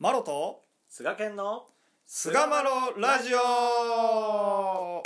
マロと菅健の菅マロラジオ。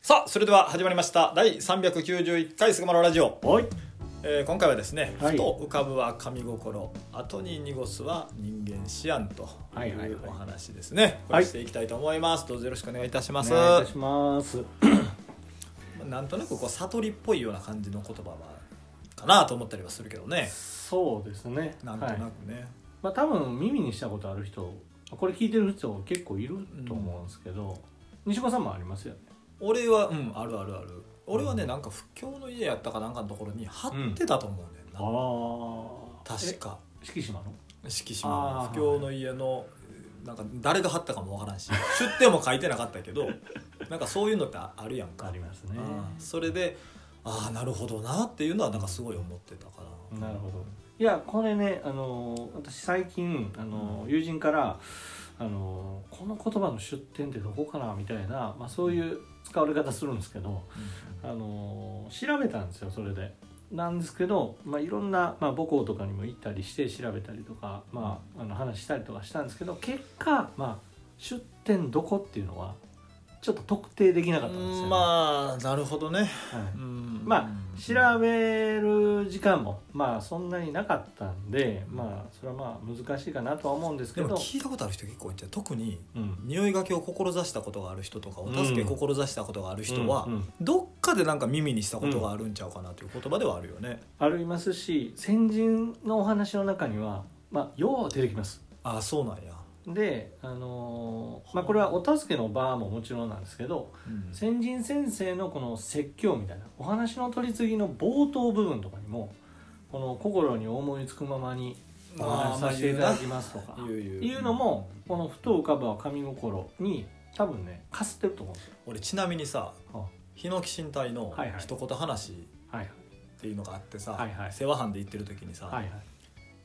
さあそれでは始まりました。第391回菅マロラジオ、おい。えー今回はですね、はい。ふと浮かぶは神心。後に濁すは人間思案とはいはいはい。いうお話ですね、こはい。れしていきたいと思います。どうぞよろしくお願いいたしおます。願いいたしますなんとなくこう悟りっぽいような感じの言葉はかなと思ったりはするけどね。そうですね。なんとなくはい。ね、まあ多分耳にしたことある人これ聞いてる人結構いると思うんですけど、西岡さんもありますよね。俺はうんあるあるある。俺はねなんか仏教の家やったかなんかのところに貼ってたと思うねんな、あ確か。え敷島の？敷島の。あー仏教の家のなんか誰が貼ったかもわからんし出典も書いてなかったけど なんかそういうのってあるやんか。ありますね。うんそれでああなるほどなっていうのはなんかすごい思ってたかななるほど。いやこれねあの私最近あの友人からあのこの言葉の出典ってどこかなみたいな、まあ、そういう使われ方するんですけどあの調べたんですよそれで。なんですけど、まあ、いろんな、まあ、母校とかにも行ったりして調べたりとか、まあ、あの話したりとかしたんですけど結果、まあ、出店どこっていうのはちょっと特定できなかったんですよ、ね。うんまあなるほどね、はい。うん。まあ調べる時間もまあそんなになかったんでまあそれはまあ難しいかなとは思うんですけど。でも聞いたことある人結構いて特にうん。匂いがけを志したことがある人とかお助け志したことがある人は、うんうん。どっかでなんか耳にしたことがあるんちゃうかなという言葉ではあるよね、ありますし先人のお話の中にはまあよう出てきます。ああそうなんや、であのーまあこれはお助けの場ももちろんなんですけどうん。先人先生のこの説教みたいなお話の取り次ぎの冒頭部分とかにもこの心に思いつくままにお話しさせていただきますとか言う言う。いうのもこの「ふと浮かぶは神心」に多分ねかすってると思うんですよ。俺ちなみにさあ。日野木身体の一言話っはい。ていうのがあってさ、はいはい。世話班で行ってる時にさ、はいはい。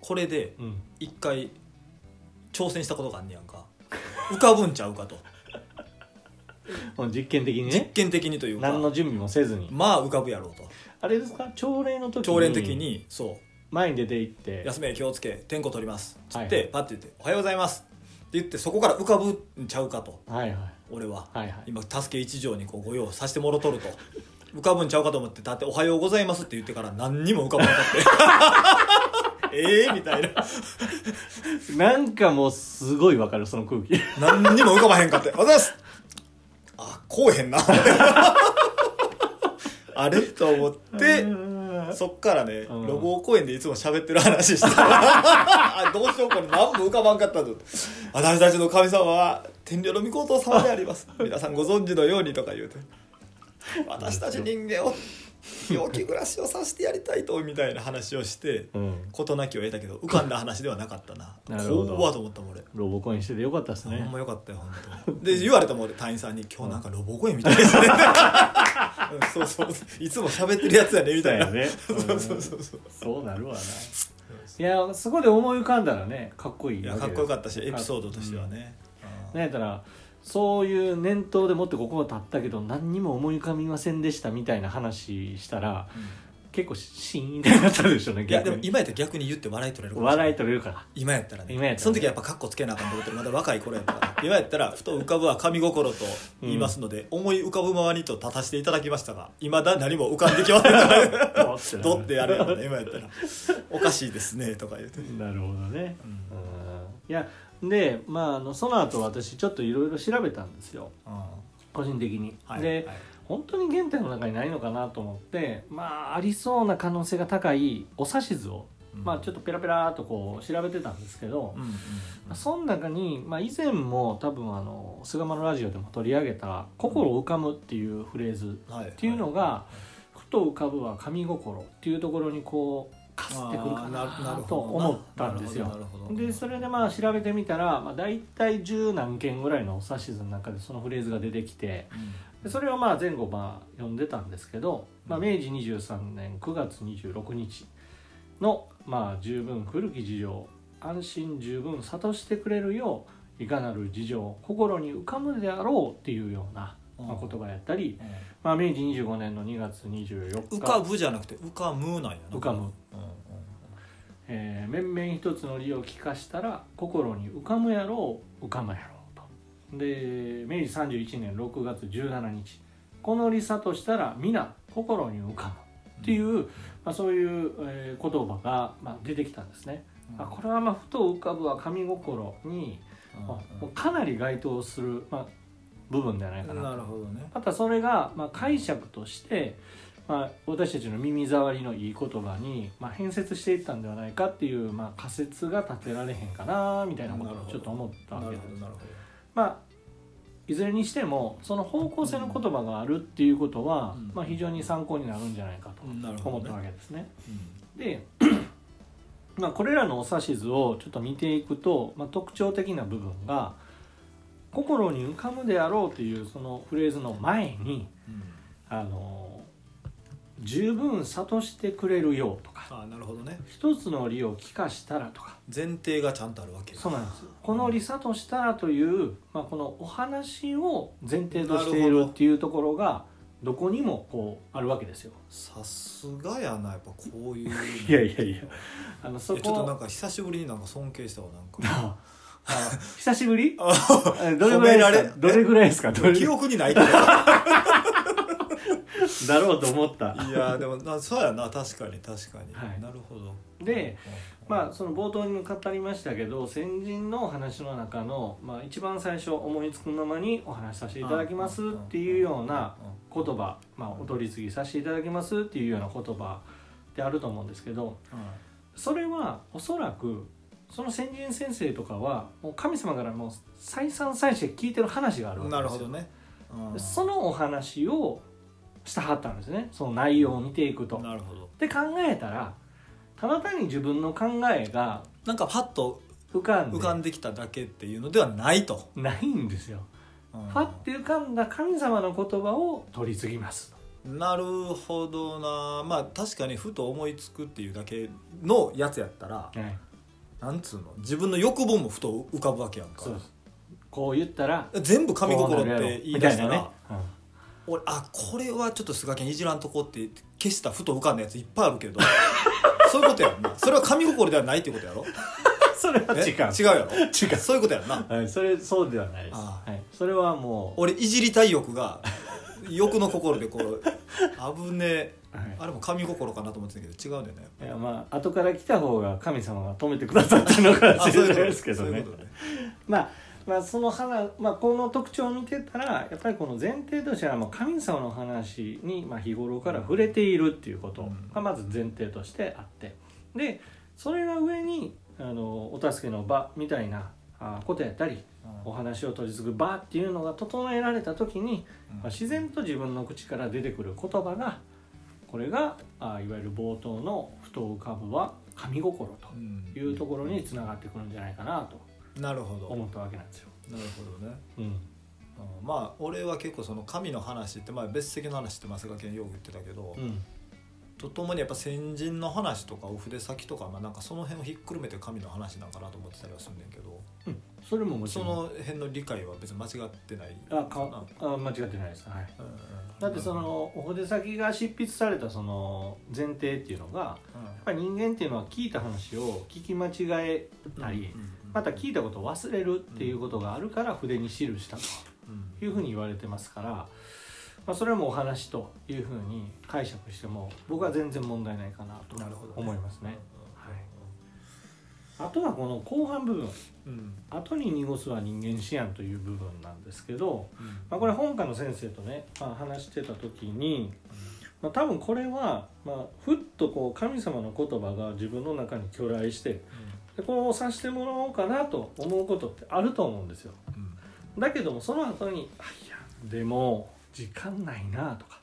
これでうん、一回挑戦したことがあんねやんか。浮かぶんちゃうかと。もう実験的に実ね験的にというか。何の準備もせずに。まあ浮かぶやろうと。あれですか？朝礼の時朝練的にそう。前に出て行って。休め気をつけ点呼取ります」つって、はい。はいパッて言って「おはようございます」って言ってそこから浮かぶんちゃうかと。はいはい。俺は、はいはい。今助け一条にこうご用させてもろとると。浮かぶんちゃうかと思ってだって「おはようございます」って言ってから何にも浮かばなかった ええみたいな。なんかもうすごいわかるその空気。何にも浮かばへんかって「おはようございます」あこうへんな。あれ？と思ってそっからね、うん。ロボ公園でいつも喋ってる話してた。あ どうしようこれ何も浮かばんかったと私たちの神様は天領の御事様であります。皆さんご存知のようにとか言うて。私たち人間を 陽気暮らしをさせてやりたいとみたいな話をしてうん。事なきを得たけど浮かんだ話ではなかったな。怖っと思ったもん俺。ロボコインしててよかったですね。ほんまよかったよ本当。で言われたもん俺隊員さんに「今日なんかロボ声みたいですね」うんそうそういつも喋ってるやつやねみたいな。そう そうそうそうそう。なるわな。いやそこで思い浮かんだらねかっこいいいやかっこよかったしエピソードとしてはね、なんやったらそういう念頭でもってここは立ったけど何にも思い浮かびませんでしたみたいな話したら結構シーンってなったでしょうねいやでも今やったら逆に言って笑い取れるかもしれない。笑い取れるから。今やったらね今やったら。ねその時はやっぱカッコつけなあかんと思ってまだ若い頃やったから今やったらふと浮かぶは神心と言いますので、思い浮かぶままにと立たせていただきましたがいまだ何も浮かんできませんどってやる。やろね今やったら。おかしいですねとか言うて、なるほどね、うん。うん。いやでまああのその後私ちょっといろいろ調べたんですよ。個人的に、はいで、はい本当に原点の中にないのかなと思ってまあありそうな可能性が高いお指図を、まあちょっとペラペラっとこう調べてたんですけど、うんうんうん。まあその中に、まあ、以前も多分あの菅間のラジオでも取り上げた「心浮かむ」っていうフレーズはいっていうのが「ふと浮かぶは神心」っていうところにこうかすってくるかなと思ったんですよ。でそれでまあ調べてみたら、まあ、大体十何件ぐらいのお指図の中でそのフレーズが出てきてでそれをまあ前後まあ読んでたんですけど、まあ、明治23年9月26日のまあ十分古き事情安心十分諭してくれるよういかなる事情心に浮かむであろうっていうようなまあ、言葉やったり、まあ、明治25年の2月24日。浮かぶじゃなくて浮かむなんやな。浮かむうんうんえー面々一つの理を聞かしたら心に浮かむやろう浮かむやろうと。で明治31年6月17日。この理さとしたら皆心に浮かむっていう、まあ、そういう、えー言葉が、まあ、出てきたんですね、あこれはまあふと浮かぶは神心に、うんまあもうかなり該当する、まあ、部分ではないかななるほどね。またそれが、まあ、解釈として、まあ、私たちの耳障りのいい言葉に、まあ、変節していったんではないかっていう、まあ、仮説が立てられへんかなみたいなことをちょっと思ったわなけです。まあいずれにしてもその方向性の言葉があるっていうことは、うん。まあ、非常に参考になるんじゃないかと思ったわけですね。うん。で、まあ、これらのお指図をちょっと見ていくと、まあ、特徴的な部分が「心に浮かむであろう」というそのフレーズの前にうん。あの十分諭してくれるよとかああなるほどね。一つの理を聞かしたらとか。前提がちゃんとあるわけそうなんです。この理諭したらという、まあ、このお話を前提としていなるっていうところがどこにもこうあるわけですよ。さすがやなやっぱこういう。の いやいやいや。あのそいやちょっとなんこか久しぶりになんか尊敬したわなんか。あ 久しぶり？どれぐらいですか？どれぐらいですか？記憶にないけどいだろうと思った。やでもなそうやな。確かに確かに、はい。なるほど。でまあその冒頭にも語りましたけど先人のお話の中の、まあ、一番最初思いつくままにお話しさせていただきますっていうような言葉、まあ、お取り次ぎさせていただきますっていうような言葉であると思うんですけどそれはおそらくその先人先生とかはもう神様からもう再三再四聞いてる話があるわけですよ。なるほどね、うん。そのお話をしたはったんですね。その内容を見ていくと。なるほど。で考えたらただ単に自分の考えがなんかパッと浮かんで浮かんできただけっていうのではないと、ないんですよ。うん。ファって浮かんだ神様の言葉を取り継ぎます。なるほどな。まあ確かにふと思いつくっていうだけのやつやったらはい、なんつうの？自分の欲望もふと浮かぶわけやんか。そうです。こう言ったら全部神心って言い出したら、みたいなね。俺あこれはちょっと菅健いじらんとこって消したふと浮かんだやついっぱいあるけど そういうことやんな。それは神心ではないっていうことやろ？それはえ？違う。違うやろ？違う。そういうことやんな。はい、それそうではないです。あはい、それはもう、俺いじりたい欲が欲の心でこう 危ねえ。はい。あれも神心かなと思ってたけど違うんだよねいやまあ後から来た方が神様が止めてくださったのかもしれないですけどね。そういうことね。まあまあその花、まあ、この特徴を見てたらやっぱりこの前提としてはもう神様の話にまあ日頃から触れているっていうことがまず前提としてあって。でそれが上にあのお助けの場みたいなあことやったりお話を取り継ぐ場っていうのが整えられた時に、うん。まあ、自然と自分の口から出てくる言葉がこれがあいわゆる冒頭の「ふと浮かぶは神心」うん。というところにつながってくるんじゃないかなとなるほど。思ったわけなんですよ。なるほどね。うん。うんまあ俺は結構その神の話って、まあ、別席の話って増賀健よく言ってたけど、うん。とともにやっぱ先人の話とかお筆先とか、まあ、なんかその辺をひっくるめて神の話なんかなと思ってたりはするんねんけどうん、それももちそろん。の辺の理解は別に間違ってないあかあ間違ってないです、はい、うんうんだってそのお筆先が執筆されたその前提っていうのがやっぱり人間っていうのは聞いた話を聞き間違えたり、また聞いたことを忘れるっていうことがあるから筆に記したというふうに言われてますから、まあ、それもお話というふうに解釈しても僕は全然問題ないかなとなるほどね。思いますね。あとはこの後半部分。うん「後に濁すは人間思案」という部分なんですけど、うん。まあ、これ本科の先生とね、まあ、話してた時に、まあ、多分これは、まあ、ふっとこう神様の言葉が自分の中に去来してでこうさせてもらおうかなと思うことってあると思うんですよ。うん。だけどもその後に「あいやでも時間ないな」とか、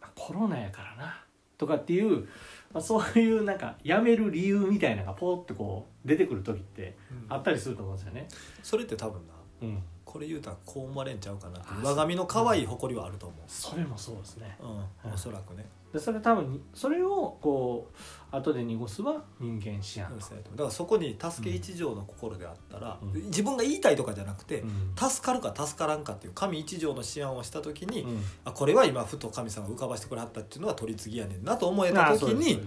まあ「コロナやからな」とかっていう、まあ、そういうなんかやめる理由みたいなのがポーってこう出てくる時ってうん。あったりすると思うんですよね。それって多分なうん、これ言うたらこう思われんちゃうかなってあ上髪の可愛い誇りはあると思それもそうですね。う、うん。はいおそらくねでそれ多分それをこう後で濁すは人間思案だからそこに助け一条の心であったら、うん。自分が言いたいとかじゃなくて、うん。助かるか助からんかっていう神一条の思案をした時に、うん。あこれは今ふと神様が浮かばしてくれはったっていうのは取り次ぎやねんなと思えた時に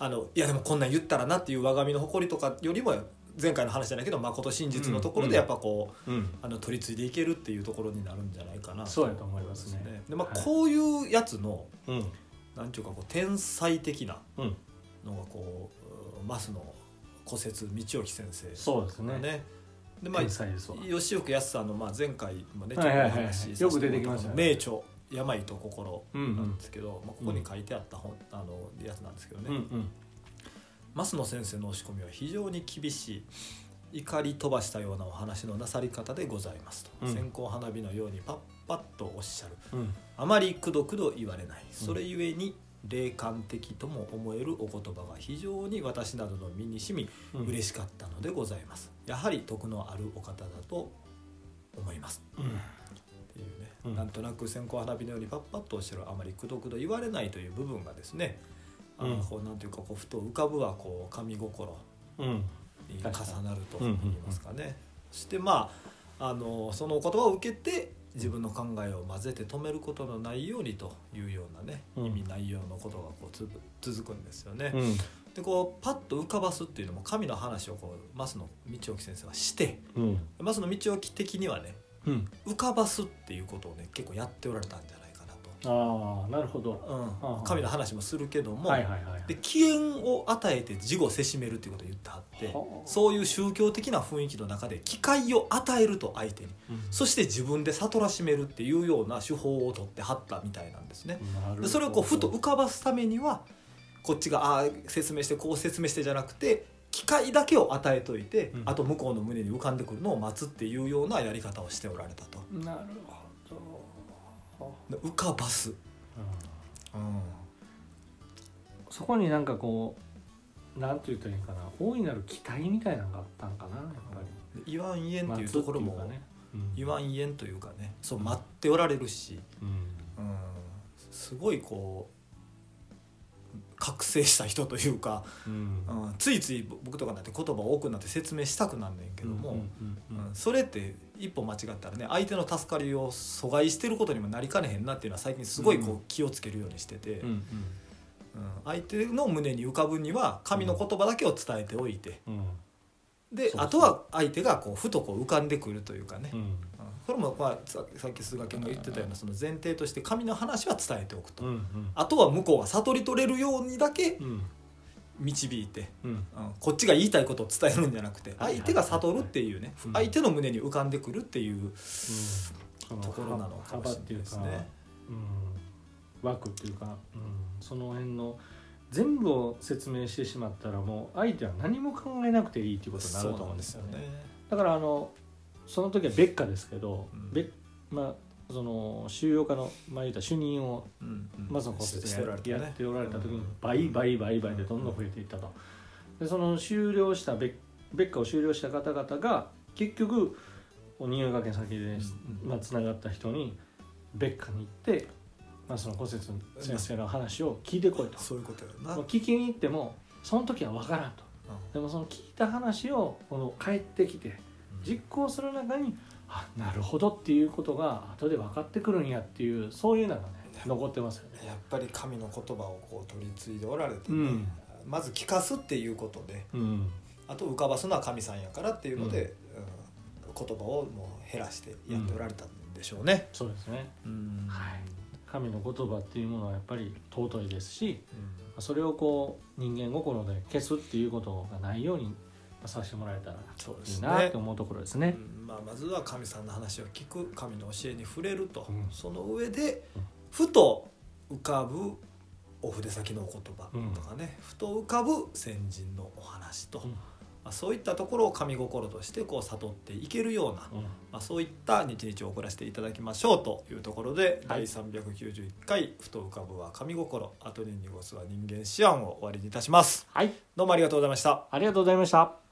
あのいやでもこんなん言ったらなっていう我が身の誇りとかよりも前回の話じゃないけど誠真実のところでやっぱこう、うん。あの取り継いでいけるっていうところになるんじゃないかなそうやと思いますね。でまあ、はい。こういうやつのうんなんていうかこう天才的なうん。のがこう増野骨折道置先生そうですね。ね。でまあ吉岡康さんのまあ前回もねちょっとお話よく出てきましたね。名著「病と心」うんうん。なんですけど、まあ、ここに書いてあった本、あのやつなんですけどね、うんうん。増野先生の押し込みは非常に厳しい怒り飛ばしたようなお話のなさり方でございますと、うん。線香花火のようにパッパッとおっしゃる。うん。あまりくどくど言われない。それゆえに霊感的とも思えるお言葉が非常に私などの身に染みうん。嬉しかったのでございます。やはり徳のあるお方だと思います。うん。っていうね、うん。なんとなく線香花火のようにパッパッとおっしゃるあまりくどくど言われないという部分がですねあのうん。こうなんていうかこうふと浮かぶはこう神心うんに重なると言いますかね。そしてまああのそのお言葉を受けて自分の考えを混ぜて止めることのないようにというようなね、うん。意味内容のことがこうつぶ続くんですよね。うん。でこうパッと浮かばすっていうのも神の話をこう増野道置先生はしてうん。増野道置的にはねうん。浮かばすっていうことをね結構やっておられたんじゃああなるほど。と、うん。神の話もするけども、はいはいはいで起源を与えて事後せしめるっていうことを言ってはってはあ。そういう宗教的な雰囲気の中で機会を与えると相手にうん。そして自分で悟らしめるっていうような手法を取ってはったみたいなんですね。でそれをこうふと浮かばすためにはこっちがああ説明してこう説明してじゃなくて機会だけを与えといて、うん。あと向こうの胸に浮かんでくるのを待つっていうようなやり方をしておられたと。なるほど、で浮かばす、うん。うんそこになんかこうなんて言ったらいいんかな。大いなる期待みたいなのがあったんかなやっぱり。で言わん言えんっていうところも、ね。うん。言わん言えんというかね。そう待っておられるし、うん。うん、すごいこう覚醒した人というか、うん。うん、ついつい僕とかになって言葉多くなって説明したくなんねんけども、うんそれって一歩間違ったらね相手の助かりを阻害してることにもなりかねへんなっていうのは最近すごいこうう気をつけるようにしてて、うん相手の胸に浮かぶには神の言葉だけを伝えておいてうん。であとは相手がこうふとこう浮かんでくるというかね、それもまあささっき菅健が言ってたようなその前提として神の話は伝えておくと、うんあとは向こうが悟り取れるようにだけうん。導いて、うん。うん。こっちが言いたいことを伝えるんじゃなくてはい相手が悟るっていうね。うん。相手の胸に浮かんでくるっていううん。ところなのかもしれないですね。うん、枠っていうか、うん、その辺の全部を説明してしまったらもう相手は何も考えなくていいっていうことになると思うんですよね。だからあのその時は別家ですけど、うん。別まあその収容家のまあ言うたら主任をうんうん。まずの骨折してやっておられた時にうん。倍倍倍倍でどんどん増えていったと。でその終了した別別家を終了した方々が結局新潟県先で、つながった人に別家に行って、まあ、その骨折先生の話を聞いてこいと。そういうことやな、まあ聞きに行ってもその時は分からんと。でもその聞いた話をこの帰ってきて実行する中にあなるほどっていうことが後で分かってくるんやっていうそういうのがね残ってますよね。やっぱり神の言葉をこう取り継いでおられてね、うん。まず聞かすっていうことでうん。あと浮かばすのは神さんやからっていうので、うん言葉をもう減らしてやっておられたんでしょうね。そうですね。うん。はい。神の言葉っていうものはやっぱり尊いですしうん。それをこう人間心で消すっていうことがないようにさせてもらえたらいいなって思うところですね。うんまあ、まずは神さんの話を聞く神の教えに触れると、うん。その上でうん。ふと浮かぶお筆先のお言葉とかね、ふと浮かぶ先人のお話と、うん。まあ、そういったところを神心としてこう悟っていけるような、うん。まあ、そういった日々を送らせていただきましょうというところで、はい。第391回「ふと浮かぶは神心。後に濁すは人間思案」を終わりにいたします。はい。どうもありがとうございました。ありがとうございました。